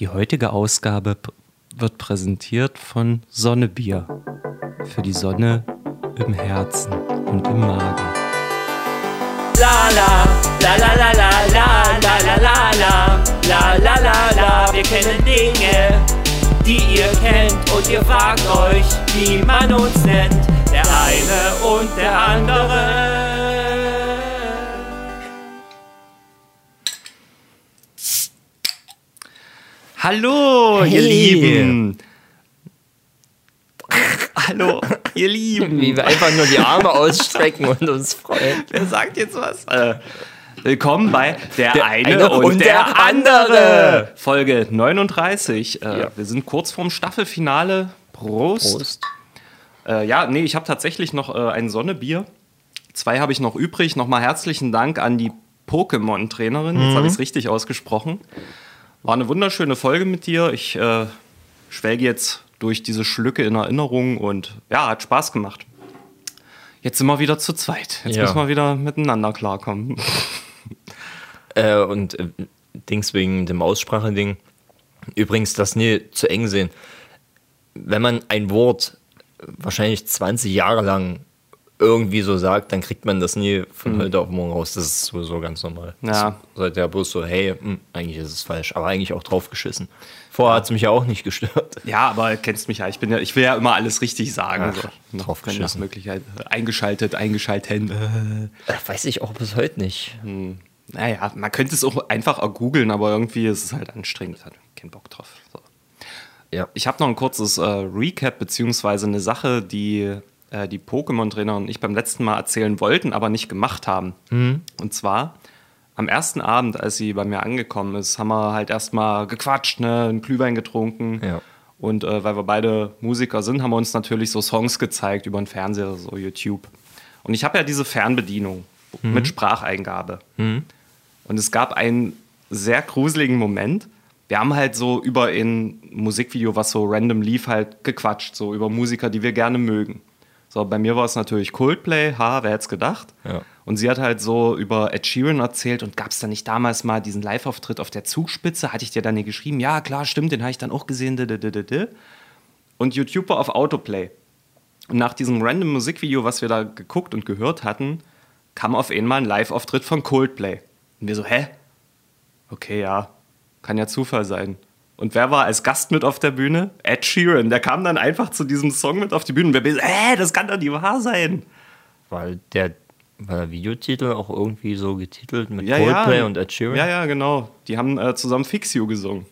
Die heutige Ausgabe wird präsentiert von Sonnebier. Für die Sonne im Herzen und im Magen. La la, la la la la la la la la la la la Wir kennen Dinge, die ihr kennt und ihr fragt euch, wie man uns nennt. Der eine und der andere. Hallo, ihr Hey. Lieben. Hallo, ihr Lieben. Wie wir einfach nur die Arme ausstrecken und uns freuen. Wer sagt jetzt was? Äh, willkommen bei Der, Der eine, eine und, und der, der andere. andere. Folge 39. Äh, Ja. Wir sind kurz vorm Staffelfinale. Prost. Prost. Äh, ja, nee, ich habe tatsächlich noch äh, ein Sonnebier. Zwei habe ich noch übrig. Nochmal herzlichen Dank an die Pokémon-Trainerin. Jetzt habe ich es richtig ausgesprochen. War eine wunderschöne Folge mit dir. Ich äh, schwelge jetzt durch diese Schlücke in Erinnerung und ja, hat Spaß gemacht. Jetzt sind wir wieder zu zweit. Jetzt Ja. müssen wir wieder miteinander klarkommen. Äh, und äh, Dings wegen dem Ausspracheding. Übrigens, das nie zu eng sehen. Wenn man ein Wort wahrscheinlich 20 Jahre lang irgendwie so sagt, dann kriegt man das nie von heute auf morgen raus. Das ist sowieso ganz normal. Hm. Ja. Sollte ja bloß so, hey, hm, eigentlich ist es falsch, aber eigentlich auch draufgeschissen. Vorher hat es mich ja auch nicht gestört. Ja, aber kennst mich ja. Ich, bin ja, ich will ja immer alles richtig sagen. Ach, so. Noch, drauf wenn nach geschissen. Möglichkeit äh, eingeschaltet, eingeschaltet. Äh. Äh, Weiß ich auch bis heute nicht. Naja, man könnte es auch einfach googeln, aber irgendwie ist es halt anstrengend. Hat keinen Bock drauf. So. Ja. Ich habe noch ein kurzes äh, Recap, beziehungsweise eine Sache, die äh, die Pokémon-Trainer und ich beim letzten Mal erzählen wollten, aber nicht gemacht haben. Und zwar am ersten Abend, als sie bei mir angekommen ist, haben wir halt erstmal gequatscht, ne, einen Glühwein getrunken. Ja. Und äh, weil wir beide Musiker sind, haben wir uns natürlich so Songs gezeigt über den Fernseher, so YouTube. Und ich habe ja diese Fernbedienung mit Spracheingabe. Und es gab einen sehr gruseligen Moment. Wir haben halt so über ein Musikvideo, was so random lief, halt gequatscht, so über Musiker, die wir gerne mögen. So, bei mir war es natürlich Coldplay, ha, wer hätte es gedacht? Ja. Und sie hat halt so über Ed Sheeran erzählt und gab es da nicht damals mal diesen Live-Auftritt auf der Zugspitze? Hatte ich dir dann nie geschrieben? Ja, klar, stimmt, den habe ich dann auch gesehen. Und YouTube war auf Autoplay. Und nach diesem random Musikvideo, was wir da geguckt und gehört hatten, kam auf einmal ein Live-Auftritt von Coldplay. Und wir so, hä? Okay, ja, kann ja Zufall sein. Und wer war als Gast mit auf der Bühne? Ed Sheeran. Der kam dann einfach zu diesem Song mit auf die Bühne. Und wir so, hä, das kann doch nicht wahr sein. Weil der, war der Videotitel auch irgendwie so getitelt mit Ja, Coldplay ja. und Ed Sheeran? Ja, ja, genau. Die haben äh, zusammen Fix You gesungen.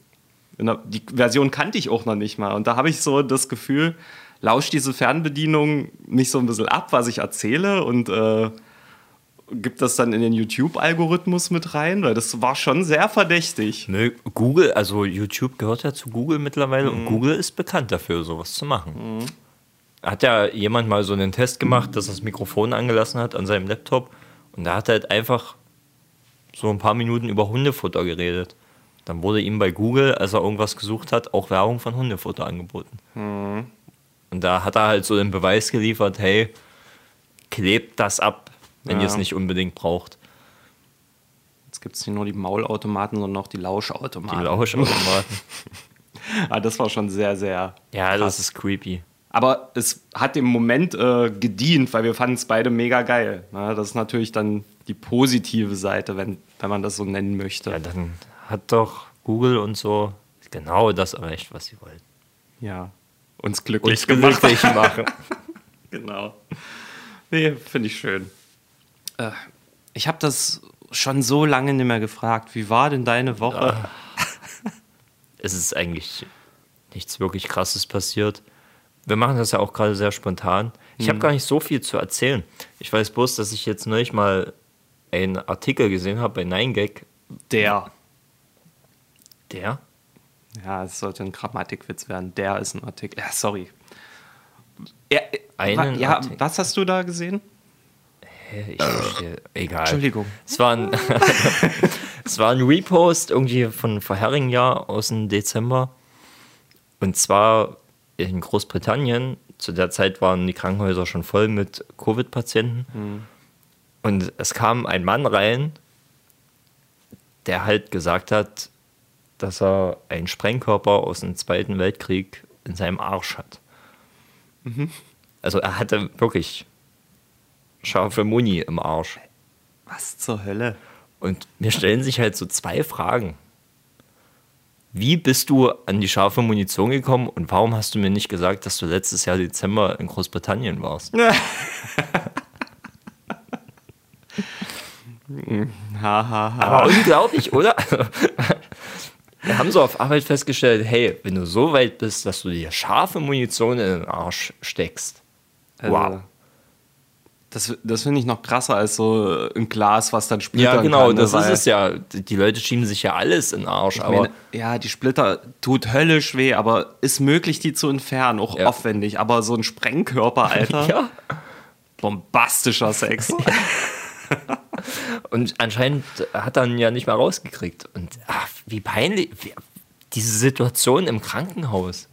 Der, die Version kannte ich auch noch nicht mal. Und da habe ich so das Gefühl, lauscht diese Fernbedienung nicht so ein bisschen ab, was ich erzähle und äh, gibt das dann in den YouTube-Algorithmus mit rein? Weil das war schon sehr verdächtig. Nö, Google, also YouTube gehört ja zu Google mittlerweile und Google ist bekannt dafür, sowas zu machen. Hat ja jemand mal so einen Test gemacht, dass er das Mikrofon angelassen hat an seinem Laptop und da hat er halt einfach so ein paar Minuten über Hundefutter geredet. Dann wurde ihm bei Google, als er irgendwas gesucht hat, auch Werbung von Hundefutter angeboten. Und da hat er halt so den Beweis geliefert, hey, klebt das ab, wenn Ja. ihr es nicht unbedingt braucht. Jetzt gibt es nicht nur die Maulautomaten, sondern auch die Die Lauschautomaten. Lauschautomaten. ah, das war schon sehr, sehr. ja, krass. das ist creepy. Aber es hat dem Moment äh, gedient, weil wir fanden es beide mega geil. Ne? Das ist natürlich dann die positive Seite, wenn, wenn man das so nennen möchte. Ja, dann hat doch Google und so genau das erreicht, was sie wollten. Ja. Uns glücklich Uns gemacht. glücklich machen. genau. Nee, finde ich schön. Äh, ich habe das schon so lange nicht mehr gefragt. Wie war denn deine Woche? es ist eigentlich nichts wirklich Krasses passiert. Wir machen das ja auch gerade sehr spontan. Ich habe gar nicht so viel zu erzählen. Ich weiß bloß, dass ich jetzt neulich mal einen Artikel gesehen habe bei 9gag. Der. Der? Ja, es sollte ein Grammatikwitz werden. Der ist ein Artikel. Ja, sorry. Ja, äh, Einen ja Artikel. was hast du da gesehen? Hä, Ich verstehe. Egal. Entschuldigung. Es war, ein, es war ein Repost irgendwie von vorherigen Jahr aus dem Dezember. Und zwar in Großbritannien. Zu der Zeit waren die Krankenhäuser schon voll mit Covid-Patienten. Und es kam ein Mann rein, der halt gesagt hat, dass er einen Sprengkörper aus dem Zweiten Weltkrieg in seinem Arsch hat. Also er hatte wirklich scharfe Muni im Arsch. Was zur Hölle? Und mir stellen sich halt so zwei Fragen. Wie bist du an die scharfe Munition gekommen und warum hast du mir nicht gesagt, dass du letztes Jahr Dezember in Großbritannien warst? Ha, ha, ha. Aber unglaublich, oder? Wir haben so auf Arbeit festgestellt, hey, wenn du so weit bist, dass du dir scharfe Munition in den Arsch steckst. Also, Wow. Das, das finde ich noch krasser als so ein Glas, was dann splittern Ja, genau, kann. das ist es ja. Die Leute schieben sich ja alles in den Arsch, aber meine, ja, die Splitter tut höllisch weh, aber ist möglich, die zu entfernen, auch Ja. aufwendig. Aber so ein Sprengkörper, Alter, ja. bombastischer Sex. Und anscheinend hat er ihn ja nicht mal rausgekriegt. Und ach, wie peinlich. Diese Situation im Krankenhaus.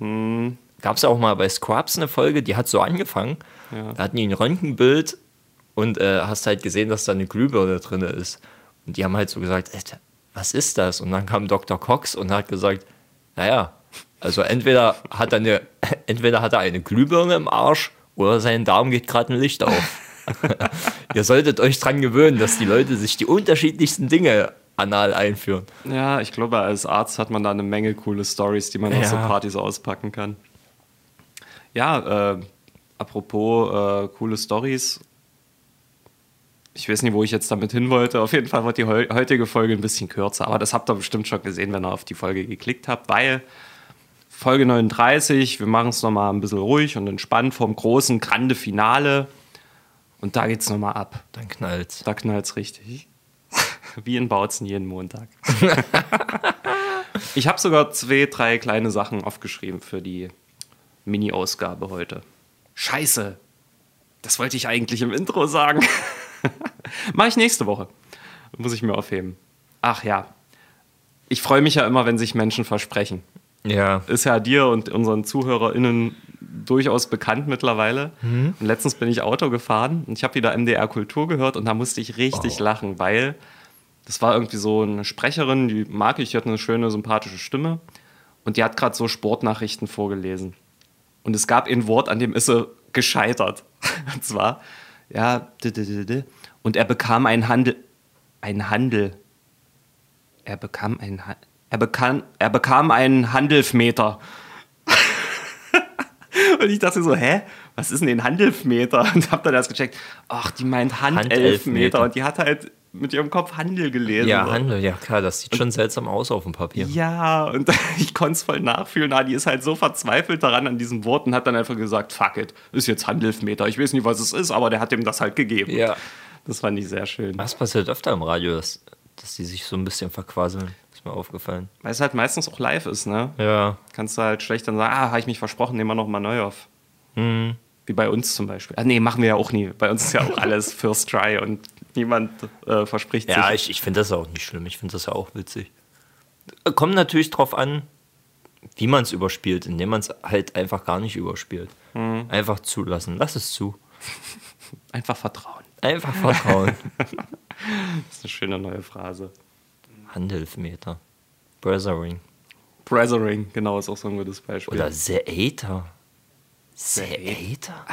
Gab es ja auch mal bei Scrubs eine Folge, die hat so angefangen. Da hatten die ein Röntgenbild und äh, hast halt gesehen, dass da eine Glühbirne drin ist. Und die haben halt so gesagt, "Ey, was ist das? Und dann kam Dr. Cox und hat gesagt, naja, also entweder hat er eine, entweder hat er eine Glühbirne im Arsch oder sein Darm geht gerade ein Licht auf. Ihr solltet euch dran gewöhnen, dass die Leute sich die unterschiedlichsten Dinge anal einführen. ja, ich glaube, als Arzt hat man da eine Menge coole Stories, die man auf so Ja. Partys auspacken kann. Ja, äh, apropos äh, coole Stories. Ich weiß nicht, wo ich jetzt damit hin wollte. Auf jeden Fall wird die heu heutige Folge ein bisschen kürzer. Aber das habt ihr bestimmt schon gesehen, wenn ihr auf die Folge geklickt habt, weil Folge 39, wir machen es nochmal ein bisschen ruhig und entspannt vom großen, grande Finale. Und da geht's nochmal ab. Dann knallt's. Da knallt's richtig. Wie in Bautzen jeden Montag. ich habe sogar zwei, drei kleine Sachen aufgeschrieben für die Mini-Ausgabe heute. Scheiße. Das wollte ich eigentlich im Intro sagen. Mache ich nächste Woche. Muss ich mir aufheben. Ach ja. Ich freue mich ja immer, wenn sich Menschen versprechen. Ja. Ist ja dir und unseren ZuhörerInnen durchaus bekannt mittlerweile. Und letztens bin ich Auto gefahren und ich habe wieder MDR Kultur gehört und da musste ich richtig lachen, weil das war irgendwie so eine Sprecherin, die mag ich, die hat eine schöne, sympathische Stimme und die hat gerade so Sportnachrichten vorgelesen. Und es gab ein Wort, an dem ist sie gescheitert. Und zwar, ja, und er bekam einen Handel, einen Handel. Er bekam einen, er bekam, er bekam einen Handelfmeter. Und ich dachte so, hä? Was ist denn ein Handelfmeter? Und hab dann erst gecheckt, ach, die meint Handelfmeter. Handelfmeter. Und die hat halt mit ihrem Kopf Handel gelesen. Ja. Handel, ja klar, das sieht schon seltsam aus auf dem Papier. Ja, und ich konnte es voll nachfühlen. Ah, die ist halt so verzweifelt daran an diesem Wort und hat dann einfach gesagt, fuck it, ist jetzt Handelfmeter. Ich weiß nicht, was es ist, aber der hat ihm das halt gegeben. Ja. Das fand ich sehr schön. Was passiert öfter im Radio, dass, dass die sich so ein bisschen verquasseln? Ist mir aufgefallen. Weil es halt meistens auch live ist, ne? Ja. Kannst du halt schlecht dann sagen, ah, habe ich mich versprochen, nehmen wir nochmal neu auf. Hm. Wie bei uns zum Beispiel. Ah, nee, machen wir ja auch nie. Bei uns ist ja auch alles First Try und niemand äh, verspricht Ja, sich. ich, ich finde das auch nicht schlimm. Ich finde das ja auch witzig. Kommt natürlich drauf an, wie man es überspielt, indem man es halt einfach gar nicht überspielt. Einfach zulassen. Lass es zu. Einfach vertrauen. Einfach vertrauen. Das ist eine schöne neue Phrase. Handelfmeter. Brothering. Brothering, genau, ist auch so ein gutes Beispiel. Oder Theater. Theater?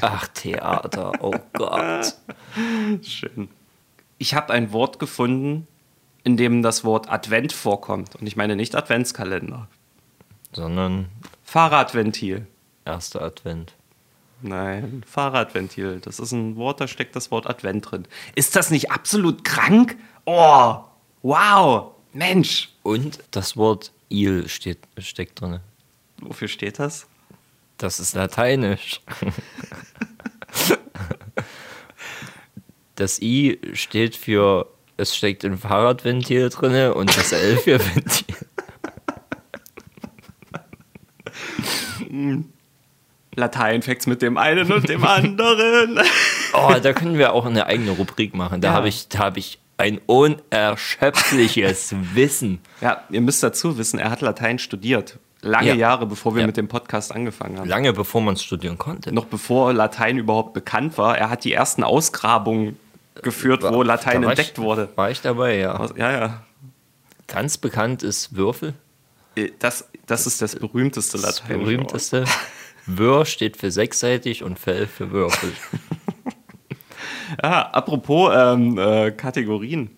Ach, Theater. Oh Gott. Schön. Ich habe ein Wort gefunden, in dem das Wort Advent vorkommt. Und ich meine nicht Adventskalender. Sondern Fahrradventil. erster Advent. Nein, Fahrradventil. Das ist ein Wort, da steckt das Wort Advent drin. Ist das nicht absolut krank? Oh, wow, Mensch. Und das Wort Il steht, steckt drin. Wofür steht das? Das ist lateinisch. Das I steht für, es steckt ein Fahrradventil drin und das L für Ventil. Lateinfacts mit dem einen und dem anderen. Oh, da können wir auch eine eigene Rubrik machen. Da Ja. habe ich, da habe ich ein unerschöpfliches Wissen. ja, ihr müsst dazu wissen, er hat Latein studiert. Lange Ja. Jahre, bevor wir Ja. mit dem Podcast angefangen haben. Lange bevor man es studieren konnte. Noch bevor Latein überhaupt bekannt war. Er hat die ersten Ausgrabungen geführt, wo Latein Da war entdeckt ich, wurde. War ich dabei, ja. Ja, ja. Ganz bekannt ist Würfel. Äh, Das, das ist das berühmteste Das Latein. berühmteste. Wör steht für sechsseitig und Fell für Würfel. Ah, apropos ähm, äh, Kategorien.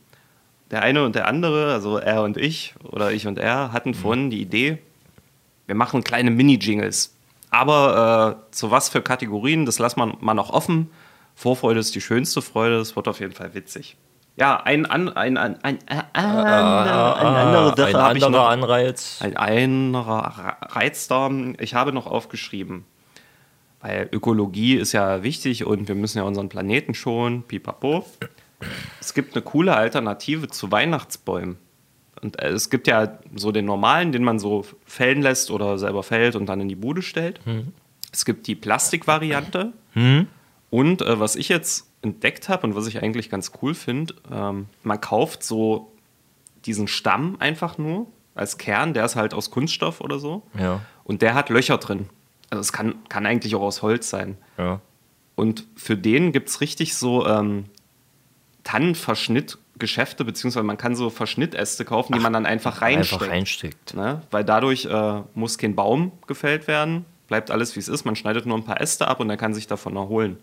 Der eine und der andere, also er und ich oder ich und er, hatten vorhin die Idee, wir machen kleine Mini-Jingles. Aber äh, zu was für Kategorien, das lassen wir mal noch offen. Vorfreude ist die schönste Freude, es wird auf jeden Fall witzig. Ja, ein, ein, ein, ein, äh, eine andere Sache Ein habe ich anderer noch. Anreiz. Ein anderer Reiz da. Ich habe noch aufgeschrieben, weil Ökologie ist ja wichtig und wir müssen ja unseren Planeten schonen, pipapo. Es gibt eine coole Alternative zu Weihnachtsbäumen. Und äh, es gibt ja so den normalen, den man so fällen lässt oder selber fällt und dann in die Bude stellt. Es gibt die Plastikvariante. Und äh, was ich jetzt entdeckt habe und was ich eigentlich ganz cool finde, ähm, man kauft so diesen Stamm einfach nur als Kern, der ist halt aus Kunststoff oder so. Ja. Und der hat Löcher drin. Also es kann, kann eigentlich auch aus Holz sein. Ja. Und für den gibt es richtig so ähm, Tannenverschnittgeschäfte, beziehungsweise man kann so Verschnittäste kaufen, die man dann einfach reinsteckt. Einfach reinsteckt. Ne? Weil dadurch äh, muss kein Baum gefällt werden, bleibt alles wie es ist. Man schneidet nur ein paar Äste ab und er kann sich davon erholen.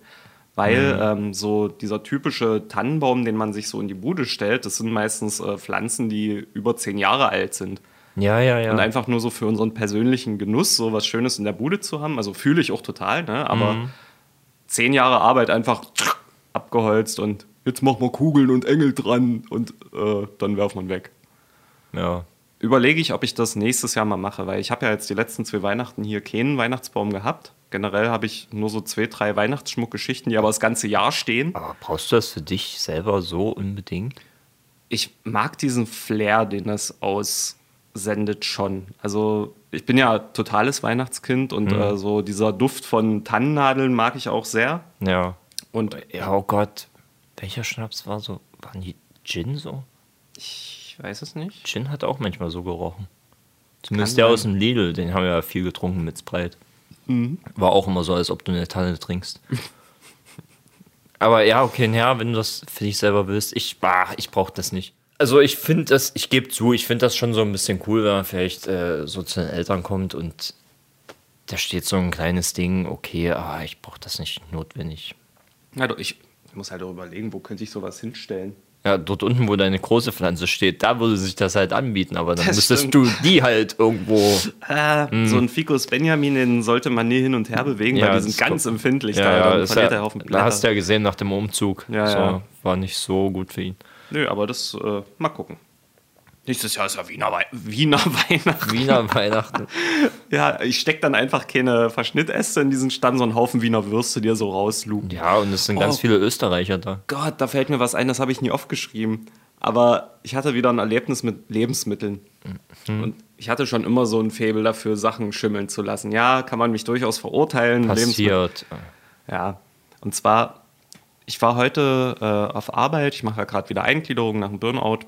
Weil Mhm. ähm, so dieser typische Tannenbaum, den man sich so in die Bude stellt, das sind meistens äh, Pflanzen, die über zehn Jahre alt sind. Ja, ja, ja. Und einfach nur so für unseren persönlichen Genuss, so was Schönes in der Bude zu haben. Also fühle ich auch total, ne? aber Mhm. zehn Jahre Arbeit einfach abgeholzt und jetzt machen wir Kugeln und Engel dran und äh, dann werft man weg ja. überlege ich, ob ich das nächstes Jahr mal mache, weil ich habe ja jetzt die letzten zwei Weihnachten hier keinen Weihnachtsbaum gehabt. Generell habe ich nur so zwei, drei Weihnachtsschmuckgeschichten, die aber das ganze Jahr stehen. Aber brauchst du das für dich selber so unbedingt? Ich mag diesen Flair, den das aussendet schon. Also ich bin ja totales Weihnachtskind und äh, so dieser Duft von Tannennadeln mag ich auch sehr. Ja. Und Ja, oh Gott. Welcher Schnaps war so? Waren die Gin so? ich weiß es nicht. Gin hat auch manchmal so gerochen. Zumindest Kann der sein. aus dem Lidl, den haben wir ja viel getrunken mit Sprite. Mhm. War auch immer so, als ob du eine Tanne trinkst. Aber ja, okay, ja, wenn du das für dich selber willst, ich, bah, ich brauche das nicht. Also ich finde das, ich gebe zu, ich finde das schon so ein bisschen cool, wenn man vielleicht äh, so zu den Eltern kommt und da steht so ein kleines Ding, okay, aber ich brauche das nicht notwendig. Ja, doch, ich muss halt auch überlegen, wo könnte ich sowas hinstellen. Ja, dort unten, wo deine große Pflanze steht, da würde sich das halt anbieten, aber dann Das müsstest stimmt. du die halt irgendwo. Äh, So ein Ficus Benjamin, den sollte man nie hin und her bewegen, weil die sind ganz kommt- empfindlich. Ja, da, ja, dann verliert ja, Haufen da hast du Blätter. ja gesehen nach dem Umzug. Ja, so, ja. War nicht so gut für ihn. Nö, aber das, äh, mal gucken. Nächstes Jahr ist ja Wiener, Wei Wiener Weihnachten. Wiener Weihnachten. Ja, ich stecke dann einfach keine Verschnittäste in diesen Stamm, so einen Haufen Wiener Würste, die er so rauslugt. Ja, und es sind ganz Oh. viele Österreicher da. Gott, da fällt mir was ein, das habe ich nie aufgeschrieben. Aber ich hatte wieder ein Erlebnis mit Lebensmitteln. Mhm. Und ich hatte schon immer so ein Faible dafür, Sachen schimmeln zu lassen. Ja, kann man mich durchaus verurteilen. Passiert. Ja, und zwar, ich war heute äh, auf Arbeit, ich mache ja gerade wieder Eingliederung nach dem Burnout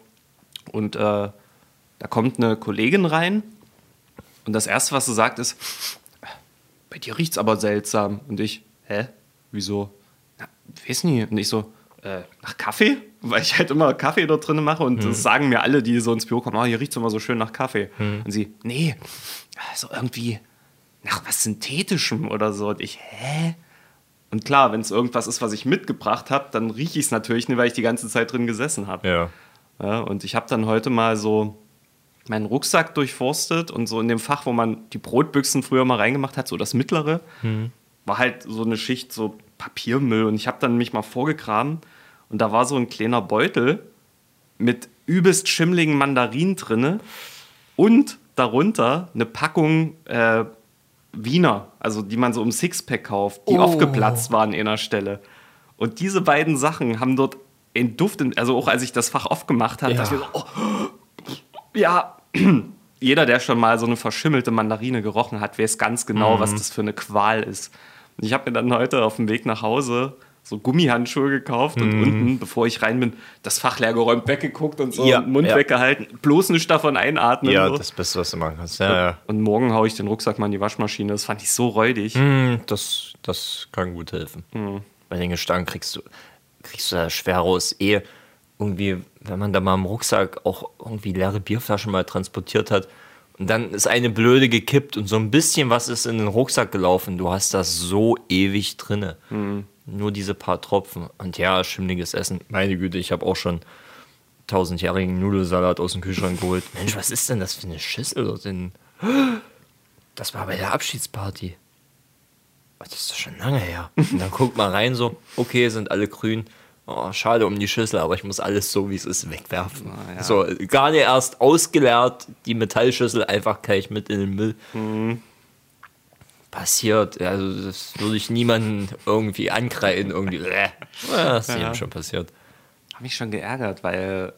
und äh, da kommt eine Kollegin rein und das Erste, was sie sagt, ist, bei dir riecht's aber seltsam. Und ich, hä, wieso? Na, weiß nicht. Und ich so, äh, nach Kaffee? Weil ich halt immer Kaffee dort drin mache und das sagen mir alle, die so ins Büro kommen, oh, hier riecht's immer so schön nach Kaffee. Und sie, nee, so irgendwie nach was Synthetischem oder so. Und ich, hä? Und klar, wenn es irgendwas ist, was ich mitgebracht habe, dann rieche ich es natürlich nicht, weil ich die ganze Zeit drin gesessen habe. Ja. Ja, und ich habe dann heute mal so meinen Rucksack durchforstet und so in dem Fach, wo man die Brotbüchsen früher mal reingemacht hat, so das mittlere, war halt so eine Schicht so Papiermüll. Und ich habe dann mich mal vorgegraben und da war so ein kleiner Beutel mit übelst schimmligen Mandarinen drinne und darunter eine Packung äh, Wiener, also die man so im Sixpack kauft, die Oh. aufgeplatzt waren in einer Stelle. Und diese beiden Sachen haben dort einen Duft, in, also auch als ich das Fach aufgemacht habe, Ja. dachte ich mir so, oh, ja, jeder, der schon mal so eine verschimmelte Mandarine gerochen hat, weiß ganz genau, was das für eine Qual ist. Und ich habe mir dann heute auf dem Weg nach Hause so Gummihandschuhe gekauft und unten, bevor ich rein bin, das Fach leer geräumt, weggeguckt und so Ja, den Mund ja. weggehalten. Bloß nicht davon einatmen. Ja, so. das Beste, was du machen kannst. Ja, ja. Und morgen haue ich den Rucksack mal in die Waschmaschine. Das fand ich so räudig. Hm, Das, das kann gut helfen. Bei den Gestank kriegst du, kriegst du da schwer raus. Eh irgendwie, wenn man da mal im Rucksack auch irgendwie leere Bierflaschen mal transportiert hat und dann ist eine blöde gekippt und so ein bisschen was ist in den Rucksack gelaufen. Du hast das so ewig drinne. Nur diese paar Tropfen. Und ja, schimmliges Essen. Meine Güte, ich habe auch schon tausendjährigen Nudelsalat aus dem Kühlschrank geholt. Mensch, was ist denn das für eine Schüssel dort in? Das war bei der Abschiedsparty. Das ist doch schon lange her. Und dann guckt man rein so, okay, sind alle grün. Oh, schade um die Schüssel, aber ich muss alles so, wie es ist, wegwerfen. Ah, ja. So, gar nicht erst ausgeleert, die Metallschüssel einfach gleich mit in den Müll. Mhm. Passiert, also das würde ich niemanden irgendwie ankreiden, irgendwie. Äh. Das ist Ja. jedem schon passiert. Habe mich schon geärgert, weil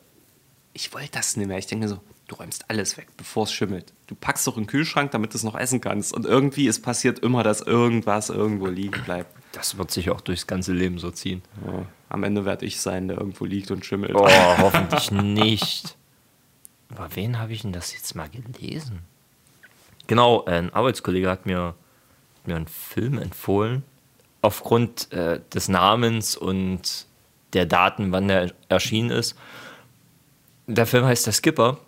ich wollte das nicht mehr. Ich denke so, du räumst alles weg, bevor es schimmelt. Du packst doch in den Kühlschrank, damit du es noch essen kannst. Und irgendwie ist passiert immer, dass irgendwas irgendwo liegen bleibt. Das wird sich auch durchs ganze Leben so ziehen. Ja. Am Ende werde ich sein, der irgendwo liegt und schimmelt. Oh, hoffentlich nicht. Aber wen habe ich denn das jetzt mal gelesen? Genau, ein Arbeitskollege hat mir, mir einen Film empfohlen. Aufgrund äh, des Namens und der Daten, wann der erschienen ist. Der Film heißt Der Skipper.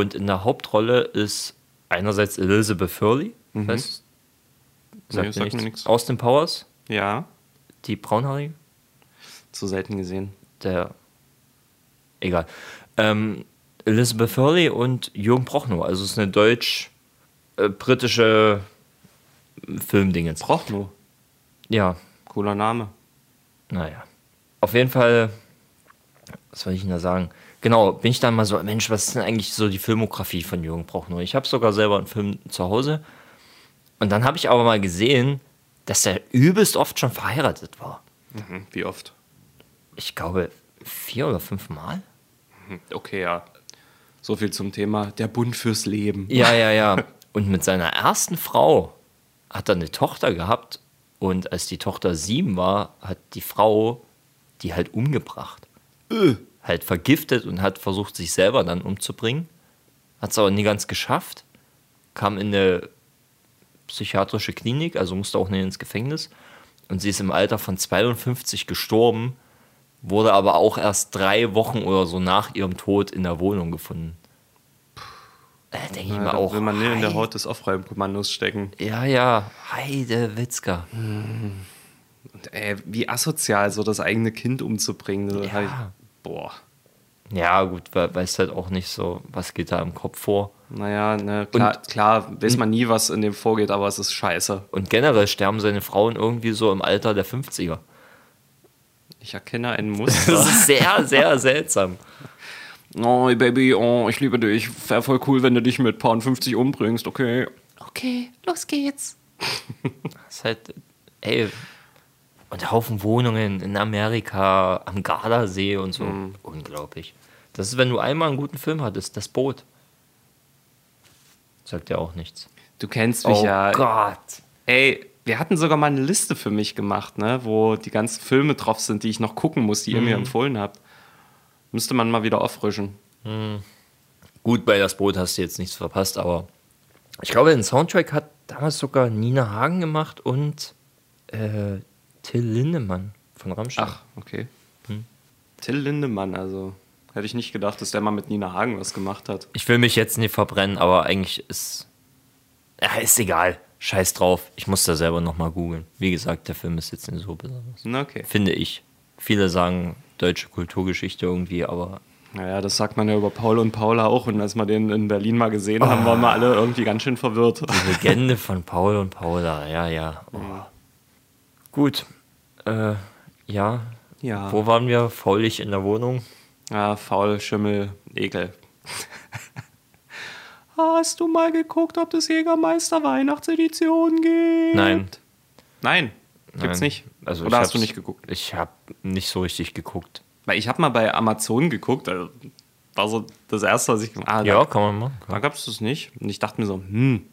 Und in der Hauptrolle ist einerseits Elizabeth Hurley. Mhm. Weiß, sagt, mir sagt mir nichts. nichts. Austin Powers, Ja, die braunhaarige. zu selten gesehen. der. Egal. Ähm, Elizabeth Hurley und Jürgen Prochnow. Also es ist eine deutsch-britische Filmdingens. Prochno, Ja, cooler Name. naja. Auf jeden Fall, was soll ich denn da sagen? Genau, bin ich dann mal so, Mensch, was ist denn eigentlich so die Filmografie von Jürgen Prochnow? Ich habe sogar selber einen Film zu Hause. Und dann habe ich aber mal gesehen, dass er übelst oft schon verheiratet war. Mhm. Wie oft? Ich glaube, vier oder fünf Mal. Okay, ja. So viel zum Thema der Bund fürs Leben. Ja, ja, ja. Und mit seiner ersten Frau hat er eine Tochter gehabt. Und als die Tochter sieben war, hat die Frau die halt umgebracht. Halt vergiftet und hat versucht, sich selber dann umzubringen. Hat es aber nie ganz geschafft. Kam in eine psychiatrische Klinik, also musste auch nicht ins Gefängnis. Und sie ist im Alter von 52 gestorben, wurde aber auch erst drei Wochen oder so nach ihrem Tod in der Wohnung gefunden. Da denke ich Ja, mir da auch. will man nicht in der Haut des Aufräumkommandos stecken. Ja, ja, Heide Witzka. Und, ey, wie asozial, so das eigene Kind umzubringen. So, Ja. halt, boah. Ja, gut, we weißt halt auch nicht so, was geht da im Kopf vor. Naja, ne, klar, klar weiß man nie, was in dem vorgeht, aber es ist scheiße. Und generell sterben seine Frauen irgendwie so im Alter der 50er. Ich erkenne ein Das Muster. ist sehr, sehr seltsam. oh, Baby, oh, ich liebe dich. Wäre voll cool, wenn du dich mit Paar 50 umbringst, okay. Okay, los geht's. Das ist halt, ey, und Haufen Wohnungen in Amerika, am Gardasee und so. Unglaublich. Das ist, wenn du einmal einen guten Film hattest, das Boot. Sagt ja auch nichts. Du kennst mich oh ja. Gott. Ey, wir hatten sogar mal eine Liste für mich gemacht, ne, wo die ganzen Filme drauf sind, die ich noch gucken muss, die ihr mir empfohlen habt. Müsste man mal wieder auffrischen. Gut, bei das Boot hast du jetzt nichts verpasst, aber ich glaube, den Soundtrack hat damals sogar Nina Hagen gemacht und äh, Till Lindemann von Rammstein. Ach, okay. Till Lindemann, also hätte ich nicht gedacht, dass der mal mit Nina Hagen was gemacht hat. Ich will mich jetzt nicht verbrennen, aber eigentlich ist. Ja, ist egal. Scheiß drauf. Ich muss da selber nochmal googeln. Wie gesagt, der Film ist jetzt nicht so besonders. Okay. Finde ich. Viele sagen deutsche Kulturgeschichte irgendwie, aber Naja, das sagt man ja über Paul und Paula auch. Und als wir den in Berlin mal gesehen haben, waren wir alle irgendwie ganz schön verwirrt. die Legende von Paul und Paula, ja, ja. Oh. Gut. Äh, ja. Ja. Wo waren wir? Faulig in der Wohnung. Ja, faul, Schimmel, Ekel. Hast du mal geguckt, ob das Jägermeister Weihnachtsedition gibt? Nein. Nein, gibt's Nein. nicht. Also Oder hast du nicht geguckt? Ich habe nicht so richtig geguckt. Weil ich habe mal bei Amazon geguckt, also war so das erste, was ich ah, Ja, da, kann man machen. da gab es das nicht. Und ich dachte mir so, hm,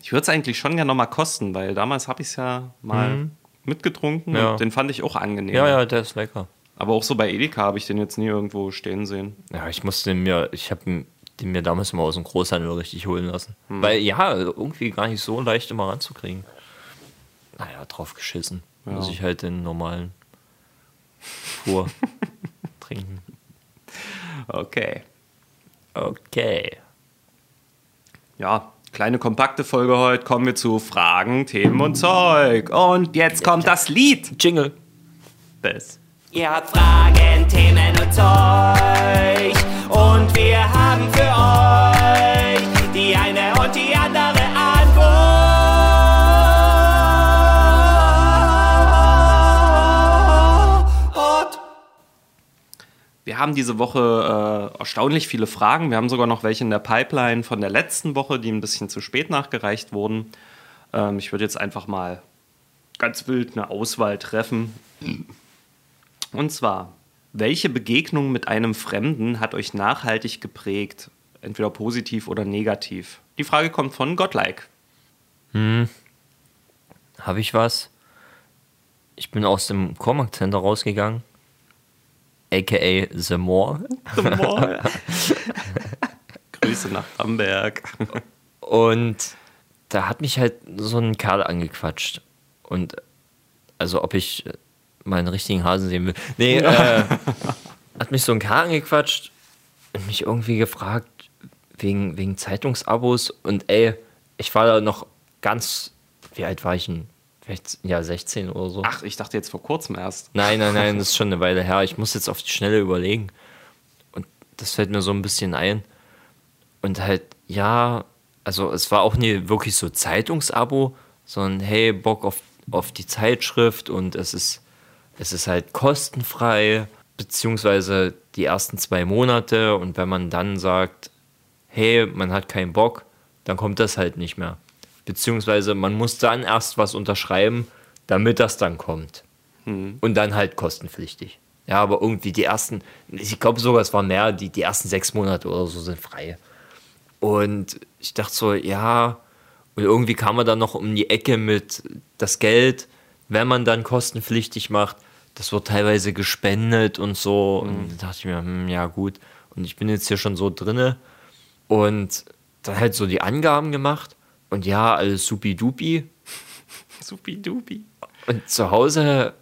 ich würde es eigentlich schon gerne noch mal kosten, weil damals habe ich es ja mal mitgetrunken. Ja. den fand ich auch angenehm. Ja, ja, der ist lecker. Aber auch so bei Edeka habe ich den jetzt nie irgendwo stehen sehen. Ja, ich musste den mir, ich habe den mir damals immer aus dem Großhandel richtig holen lassen. Weil ja, irgendwie gar nicht so leicht immer ranzukriegen. Naja, drauf geschissen. Muss ich halt den normalen Pur trinken. Okay. Okay. Ja, kleine kompakte Folge heute. Kommen wir zu Fragen, Themen und Zeug. Und jetzt kommt das Lied. Jingle. Bis. Ihr habt Fragen, Themen und Zeug. Und wir haben für euch Wir haben diese Woche äh, erstaunlich viele Fragen. Wir haben sogar noch welche in der Pipeline von der letzten Woche, die ein bisschen zu spät nachgereicht wurden. Ähm, ich würde jetzt einfach mal ganz wild eine Auswahl treffen. Und zwar, welche Begegnung mit einem Fremden hat euch nachhaltig geprägt? Entweder positiv oder negativ. Die Frage kommt von Godlike. Habe ich was? Ich bin aus dem Cormac Center rausgegangen. AKA The More. Grüße nach Bamberg. Und da hat mich halt so ein Kerl angequatscht. Und also ob ich meinen richtigen Hasen sehen will. Nee, äh, hat mich so ein Kerl angequatscht und mich irgendwie gefragt wegen, wegen Zeitungsabos. Und ey, ich war da noch ganz, wie alt war ich denn? Vielleicht, ja, 16 oder so. Ach, ich dachte jetzt vor kurzem erst. Nein, nein, nein, das ist schon eine Weile her. Ich muss jetzt auf die Schnelle überlegen. Und das fällt mir so ein bisschen ein. Und halt, ja, also es war auch nie wirklich so Zeitungsabo, sondern hey, Bock auf, auf die Zeitschrift und es ist, es ist halt kostenfrei, beziehungsweise die ersten zwei Monate. Und wenn man dann sagt, hey, man hat keinen Bock, dann kommt das halt nicht mehr. Beziehungsweise man muss dann erst was unterschreiben, damit das dann kommt. Und dann halt kostenpflichtig. Ja, aber irgendwie die ersten, ich glaube sogar, es waren mehr, die, die ersten sechs Monate oder so sind frei. Und ich dachte so, ja, und irgendwie kam man dann noch um die Ecke mit das Geld, wenn man dann kostenpflichtig macht, das wird teilweise gespendet und so. Und da dachte ich mir, hm, ja gut. Und ich bin jetzt hier schon so drinne und dann halt so die Angaben gemacht und ja, alles supi-dupi. Supi-dupi. Und zu Hause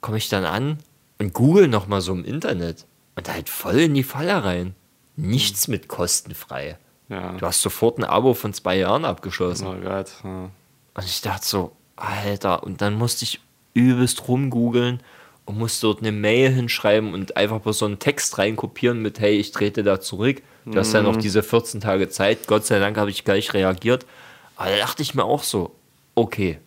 komme ich dann an und google nochmal so im Internet und halt voll in die Falle rein. Nichts mit kostenfrei. Ja. Du hast sofort ein Abo von zwei Jahren abgeschlossen. Oh Gott. ja. Und ich dachte so, Alter, und dann musste ich übelst rumgoogeln und musste dort eine Mail hinschreiben und einfach bloß so einen Text reinkopieren mit, hey, ich trete da zurück. Du hast ja noch diese 14 Tage Zeit. Gott sei Dank habe ich gleich reagiert. Aber da dachte ich mir auch so, okay,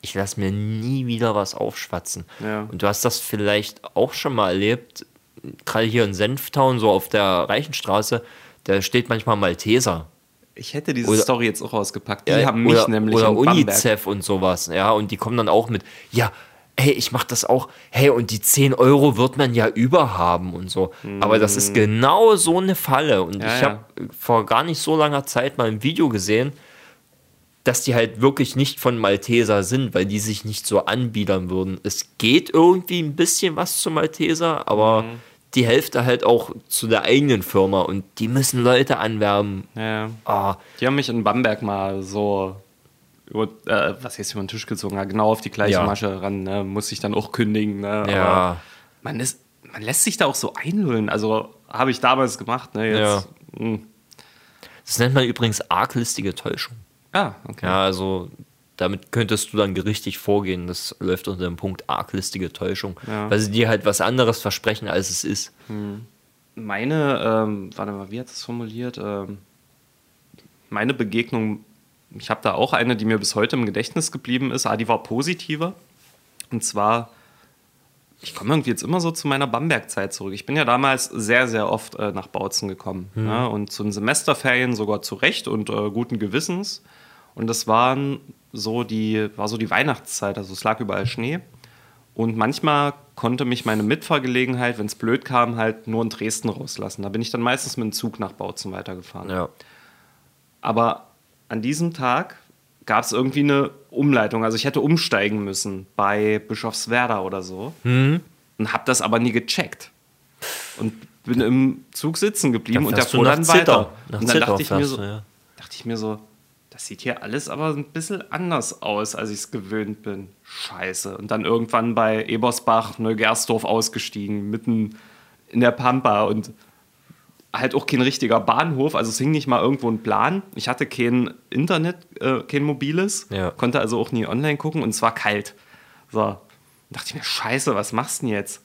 ich lasse mir nie wieder was aufschwatzen. Ja. Und du hast das vielleicht auch schon mal erlebt, gerade hier in Senftown, so auf der Reichenstraße, da steht manchmal Malteser. Ich hätte diese Oder- Story jetzt auch ausgepackt. Die Ja, haben mich oder, nämlich oder. UNICEF und sowas, ja, und die kommen dann auch mit, ja, hey, ich mach das auch, hey, und die 10 Euro wird man ja überhaben und so. Aber das ist genau so eine Falle. Und. Ja, ich ja. habe vor gar nicht so langer Zeit mal ein Video gesehen, dass die halt wirklich nicht von Malteser sind, weil die sich nicht so anbiedern würden. Es geht irgendwie ein bisschen was zu Malteser, aber Mhm. die Hälfte halt auch zu der eigenen Firma und die müssen Leute anwerben. Ja. Ah, Die haben mich in Bamberg mal so, über, äh, was heißt über den Tisch gezogen, ja, genau auf die gleiche Ja. Masche ran, ne? muss ich dann auch kündigen. Ne? Ja. Aber man, ist, man lässt sich da auch so einlullen. Also habe ich damals gemacht. Ne? Jetzt, hm. das nennt man übrigens arglistige Täuschung. Ah, okay. Ja, also damit könntest du dann gerichtlich vorgehen. Das läuft unter dem Punkt arglistige Täuschung. Ja. Weil sie dir halt was anderes versprechen, als es ist. Meine, ähm, warte mal, wie hat es formuliert? Ähm, meine Begegnung, ich habe da auch eine, die mir bis heute im Gedächtnis geblieben ist, ah, die war positiver. Und zwar, ich komme irgendwie jetzt immer so zu meiner Bamberg-Zeit zurück. Ich bin ja damals sehr, sehr oft äh, nach Bautzen gekommen. Ne? Und zu den Semesterferien sogar zu Recht und äh, guten Gewissens. Und das waren so die, war so die Weihnachtszeit, also es lag überall Schnee. Und manchmal konnte mich meine Mitfahrgelegenheit, wenn es blöd kam, halt nur in Dresden rauslassen. Da bin ich dann meistens mit dem Zug nach Bautzen weitergefahren. Ja. Aber an diesem Tag gab es irgendwie eine Umleitung. Also ich hätte umsteigen müssen bei Bischofswerda oder so. Mhm. Und habe das aber nie gecheckt. Und bin im Zug sitzen geblieben und nach dann weiter. Nach und dann dachte ich, mir so, ja. dachte ich mir so, das sieht hier alles aber ein bisschen anders aus, als ich es gewöhnt bin. Scheiße. Und dann irgendwann bei Ebersbach, Neugersdorf ausgestiegen, mitten in der Pampa und halt auch kein richtiger Bahnhof, also es hing nicht mal irgendwo ein Plan. Ich hatte kein Internet, äh, kein mobiles, Ja. konnte also auch nie online gucken und es war kalt. So, dachte ich mir, scheiße, was machst du denn jetzt?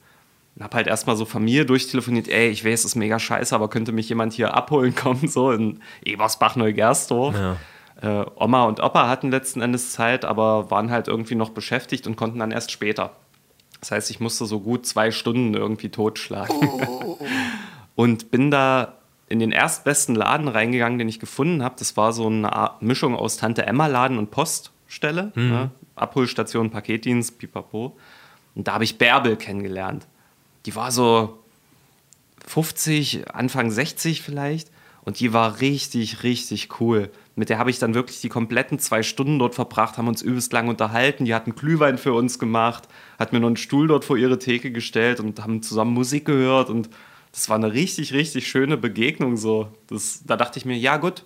Und hab halt erstmal so Familie durchtelefoniert, ey, ich weiß, es ist mega scheiße, aber könnte mich jemand hier abholen kommen, so in Ebersbach, Neugersdorf. Ja. Äh, Oma und Opa hatten letzten Endes Zeit, aber waren halt irgendwie noch beschäftigt und konnten dann erst später. Das heißt, ich musste so gut zwei Stunden irgendwie totschlagen. und bin da in den erstbesten Laden reingegangen, den ich gefunden habe. Das war so eine Art Mischung aus Tante Emma Laden und Poststelle, ne? Abholstation, Paketdienst, pipapo. Und da habe ich Bärbel kennengelernt. Die war so 50, Anfang 60 vielleicht. Und die war richtig, richtig cool. Mit der habe ich dann wirklich die kompletten zwei Stunden dort verbracht, haben uns übelst lang unterhalten. Die hatten Glühwein für uns gemacht, hat mir noch einen Stuhl dort vor ihre Theke gestellt und haben zusammen Musik gehört. Und das war eine richtig, richtig schöne Begegnung. So. Das, da dachte ich mir, ja gut,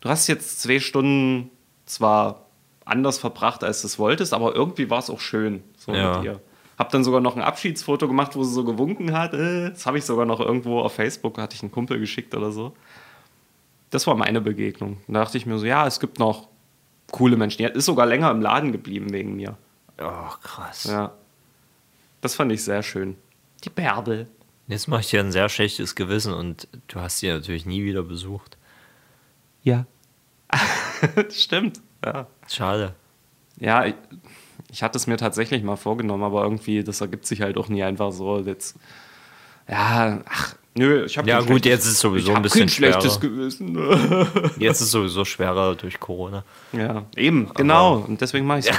du hast jetzt zwei Stunden zwar anders verbracht, als du es wolltest, aber irgendwie war es auch schön so Ja. mit ihr. Hab dann sogar noch ein Abschiedsfoto gemacht, wo sie so gewunken hat. Äh, Das habe ich sogar noch irgendwo auf Facebook, hatte ich einen Kumpel geschickt oder so. Das war meine Begegnung. Und da dachte ich mir so, ja, es gibt noch coole Menschen. Die ist sogar länger im Laden geblieben wegen mir. Oh, krass. Ja. Das fand ich sehr schön. Die Bärbel. Jetzt mache ich dir ein sehr schlechtes Gewissen und du hast sie natürlich nie wieder besucht. Ja. Stimmt. Ja. Schade. Ja, ich, ich hatte es mir tatsächlich mal vorgenommen, aber irgendwie, das ergibt sich halt auch nie einfach so. Jetzt, ja, ach, nö, ich habe Ja, gut, jetzt ist es sowieso ein bisschen kein schlechtes schwerer. Gewissen. Jetzt ist es sowieso schwerer durch Corona. Ja, eben, genau. Und deswegen mache ich es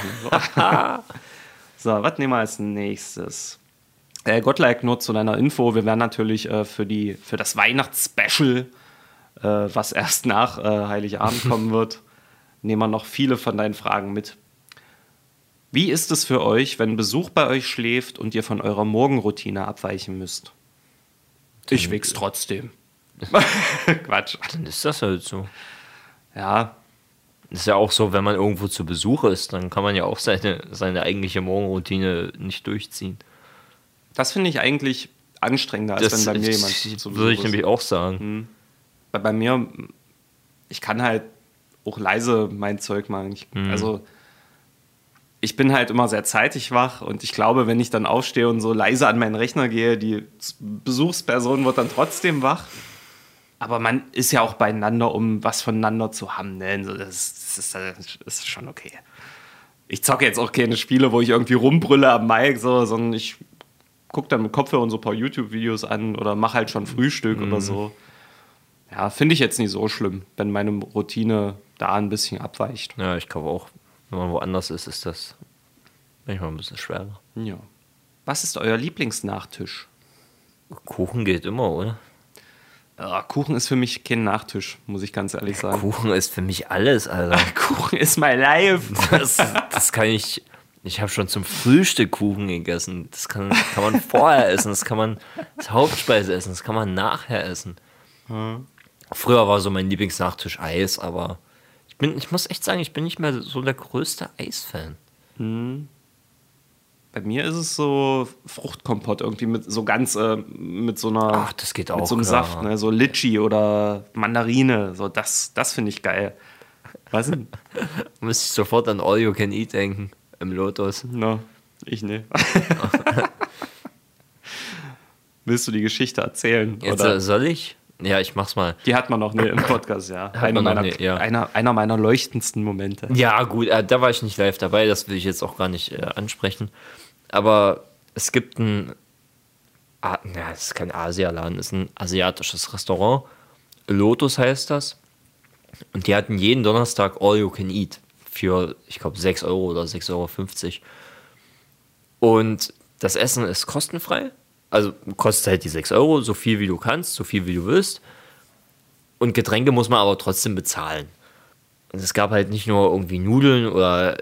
ja. so, was nehmen wir als nächstes? Äh, Gottlike, nur zu deiner Info, wir werden natürlich äh, für, die, für das Weihnachtsspecial, äh, was erst nach äh, Heiligabend kommen wird, nehmen wir noch viele von deinen Fragen mit. Wie ist es für euch, wenn Besuch bei euch schläft und ihr von eurer Morgenroutine abweichen müsst? Ich wichs trotzdem. Quatsch. Dann ist das halt so. Ja, Ist ja auch so, wenn man irgendwo zu Besuch ist, dann kann man ja auch seine, seine eigentliche Morgenroutine nicht durchziehen. das finde ich eigentlich anstrengender, als wenn bei mir jemand zu würde ich Besuch ist. nämlich auch sagen. Weil bei mir, ich kann halt auch leise mein Zeug machen. Ich, Also ich bin halt immer sehr zeitig wach und ich glaube, wenn ich dann aufstehe und so leise an meinen Rechner gehe, die Besuchsperson wird dann trotzdem wach. Aber man ist ja auch beieinander, um was voneinander zu haben. Ne? Das, ist, das ist schon okay. Ich zocke jetzt auch keine Spiele, wo ich irgendwie rumbrülle am Mic, so, sondern ich gucke dann mit Kopfhörer und so ein paar YouTube-Videos an oder mache halt schon Frühstück oder so. Ja, finde ich jetzt nicht so schlimm, wenn meine Routine da ein bisschen abweicht. Ja, ich glaube auch, wenn man woanders ist, ist das manchmal ein bisschen schwerer. Ja. Was ist euer Lieblingsnachtisch? Kuchen geht immer, oder? Ah, Kuchen ist für mich kein Nachtisch, muss ich ganz ehrlich sagen. Kuchen ist für mich alles, Alter. Kuchen ist my life. Das, das kann ich. Ich habe schon zum Frühstück Kuchen gegessen. Das kann, kann man vorher essen, das kann man als Hauptspeise essen, das kann man nachher essen. Früher war so mein Lieblingsnachtisch Eis, aber ich, bin, ich muss echt sagen, ich bin nicht mehr so der größte Eisfan. Bei mir ist es so Fruchtkompott irgendwie mit so ganz äh, mit so einer Ach, das geht mit auch, so einem ja. Saft, ne? so Litchi oder Mandarine, so das das finde ich geil. Was denn? Müsste ich sofort an All You Can Eat denken im Lotus. No, ich ne. Willst du die Geschichte erzählen? Jetzt oder? äh, soll ich? Ja, ich mach's mal. Die hat man noch ne, im Podcast, ja. Noch meiner, nie, ja. einer, einer meiner leuchtendsten Momente. Ja, gut, äh, da war ich nicht live dabei, das will ich jetzt auch gar nicht äh, ansprechen. Aber es gibt ein, ah, na, es ist kein Asialaden, es ist ein asiatisches Restaurant. Lotus heißt das. Und die hatten jeden Donnerstag All You Can Eat für, ich glaube, 6 Euro oder 6,50 Euro. Und das Essen ist kostenfrei. Also kostet halt die 6 Euro, so viel wie du kannst, so viel wie du willst. Und Getränke muss man aber trotzdem bezahlen. Und es gab halt nicht nur irgendwie Nudeln oder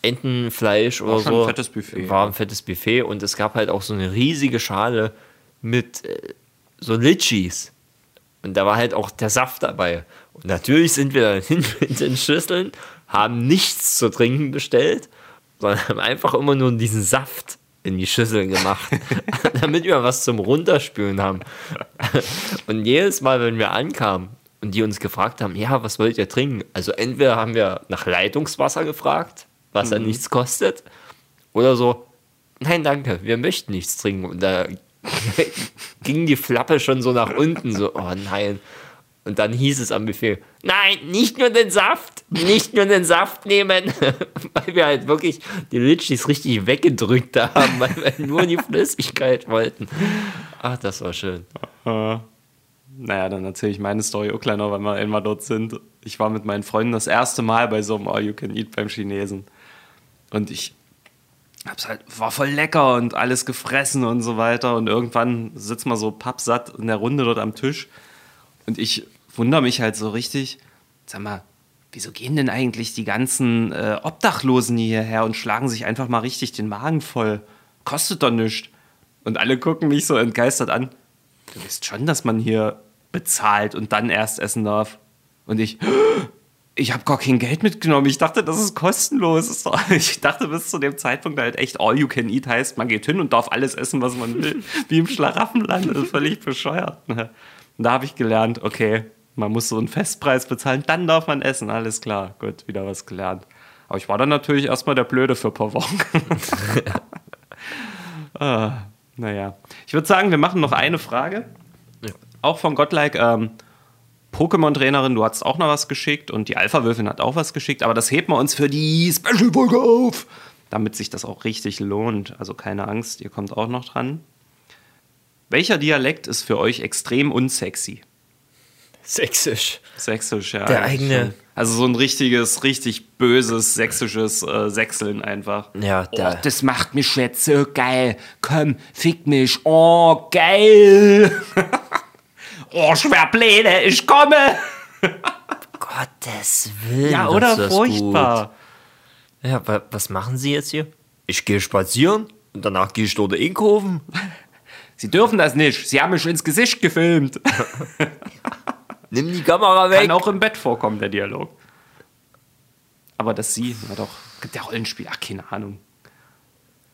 Entenfleisch oder schon so. ein fettes Buffet, War ein fettes Buffet und es gab halt auch so eine riesige Schale mit äh, so Litchis. Und da war halt auch der Saft dabei. Und natürlich sind wir dann hin mit den Schüsseln, haben nichts zu trinken bestellt, sondern haben einfach immer nur diesen Saft in die Schüssel gemacht, damit wir was zum Runterspülen haben. Und jedes Mal, wenn wir ankamen und die uns gefragt haben, ja, was wollt ihr trinken? Also entweder haben wir nach Leitungswasser gefragt, was ja nichts kostet, oder so, nein, danke, wir möchten nichts trinken. Und da ging die Flappe schon so nach unten, so, oh nein. Und dann hieß es am Befehl, nein, nicht nur den Saft, nicht nur den Saft nehmen, weil wir halt wirklich die Litschis richtig weggedrückt haben, weil wir nur die Flüssigkeit wollten. Ach, das war schön. Äh, naja, dann erzähle ich meine Story auch kleiner, weil wir einmal dort sind. Ich war mit meinen Freunden das erste Mal bei so einem All-You-Can-Eat beim Chinesen. Und ich hab's halt, war voll lecker und alles gefressen und so weiter. Und irgendwann sitzt man so pappsatt in der Runde dort am Tisch. Und ich wundere mich halt so richtig, sag mal, wieso gehen denn eigentlich die ganzen äh, Obdachlosen hierher und schlagen sich einfach mal richtig den Magen voll? Kostet doch nichts. Und alle gucken mich so entgeistert an. Du weißt schon, dass man hier bezahlt und dann erst essen darf. Und ich, ich habe gar kein Geld mitgenommen. Ich dachte, das ist kostenlos. Ich dachte bis zu dem Zeitpunkt halt echt All You Can Eat heißt, man geht hin und darf alles essen, was man will. Wie im Schlaraffenland. Das ist völlig bescheuert. Und da habe ich gelernt, okay, man muss so einen Festpreis bezahlen, dann darf man essen. Alles klar. Gut, wieder was gelernt. Aber ich war dann natürlich erstmal der Blöde für ein paar Wochen. ah, naja. Ich würde sagen, wir machen noch eine Frage. Auch von Gottlike. Ähm, Pokémon-Trainerin, du hast auch noch was geschickt und die Alpha-Wölfin hat auch was geschickt, aber das heben wir uns für die Special-Folge auf, damit sich das auch richtig lohnt. Also keine Angst, ihr kommt auch noch dran. Welcher Dialekt ist für euch extrem unsexy? Sächsisch. Sächsisch, ja. Der eigene- schon. Also so ein richtiges, richtig böses sächsisches äh, Sächseln einfach. Ja, der, das macht mich jetzt so geil. Komm, fick mich. Oh, geil. oh, Schwerbläde, ich komme. Gottes Willen. Ja, das oder? ist das Furchtbar. Gut. Ja, wa was machen Sie jetzt hier? Ich gehe spazieren und danach gehe ich dort einkaufen. Sie dürfen das nicht. Sie haben mich ins Gesicht gefilmt. Nimm die Kamera weg. Kann auch im Bett vorkommen, der Dialog. Aber das Sie, na doch, gibt ja Rollenspiel, ach, keine Ahnung.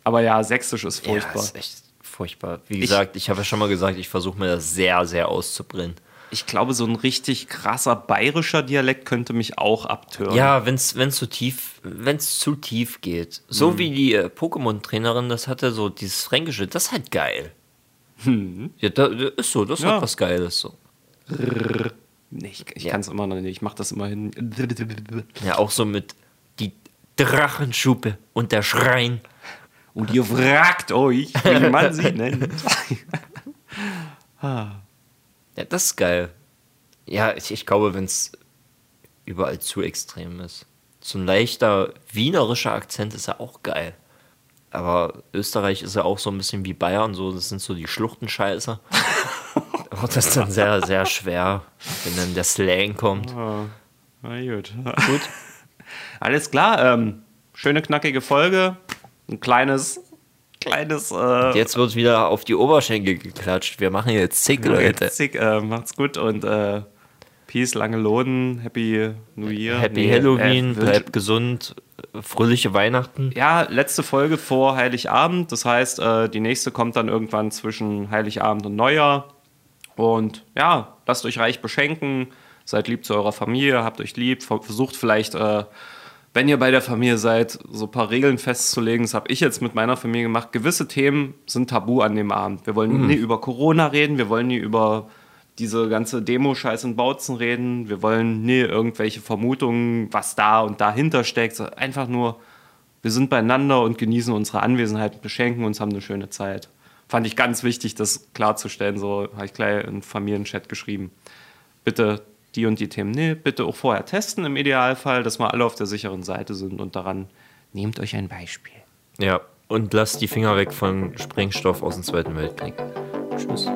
Aber ja, Sächsisch ist ja, furchtbar. ist echt furchtbar. Wie gesagt, ich habe ja schon mal gesagt, ich versuche mir das sehr, sehr auszubrennen. ich glaube, so ein richtig krasser bayerischer Dialekt könnte mich auch abtören. Ja, wenn es zu tief, wenn's zu tief geht. So wie die äh, Pokémon-Trainerin das hatte, so dieses Fränkische, das ist halt geil. Ja, da, da ist so, das Ja. hat was Geiles so. Nee, ich ich Ja. kann es immer noch nicht. Ich mache das immer hin. Ja, auch so mit die Drachenschuppe und der Schrein. Und ihr fragt euch, wie man sie nennt. Ja, das ist geil. Ja, ich, ich glaube, wenn es überall zu extrem ist. So ein leichter wienerischer Akzent ist ja auch geil. Aber Österreich ist ja auch so ein bisschen wie Bayern, so, das sind so die Schluchtenscheiße. wird das dann sehr, sehr schwer, wenn dann der Slang kommt. Na gut. gut. Alles klar. Ähm, schöne, knackige Folge. Ein kleines, kleines. Äh, Jetzt wird wieder auf die Oberschenkel geklatscht. Wir machen jetzt zick, Leute. Zick, äh, macht's gut und äh, Peace, lange Lohn, Happy New Year. Happy Nee, Halloween, äh, bleibt gesund, fröhliche Weihnachten. Ja, letzte Folge vor Heiligabend. Das heißt, äh, die nächste kommt dann irgendwann zwischen Heiligabend und Neujahr. Und ja, lasst euch reich beschenken. Seid lieb zu eurer Familie, habt euch lieb. Ver- Versucht vielleicht, äh, wenn ihr bei der Familie seid, so ein paar Regeln festzulegen. Das habe ich jetzt mit meiner Familie gemacht. Gewisse Themen sind tabu an dem Abend. Wir wollen nie über Corona reden. Wir wollen nie über diese ganze Demo-Scheiß und Bautzen reden. Wir wollen nie irgendwelche Vermutungen, was da und dahinter steckt. Einfach nur, wir sind beieinander und genießen unsere Anwesenheit, beschenken uns, haben eine schöne Zeit. Fand ich ganz wichtig, das klarzustellen. So habe ich gleich in Familienchat geschrieben. Bitte die und die Themen, nee, bitte auch vorher testen im Idealfall, dass wir alle auf der sicheren Seite sind und daran nehmt euch ein Beispiel. Ja, und lasst die Finger weg von Sprengstoff aus dem Zweiten Weltkrieg. Tschüss.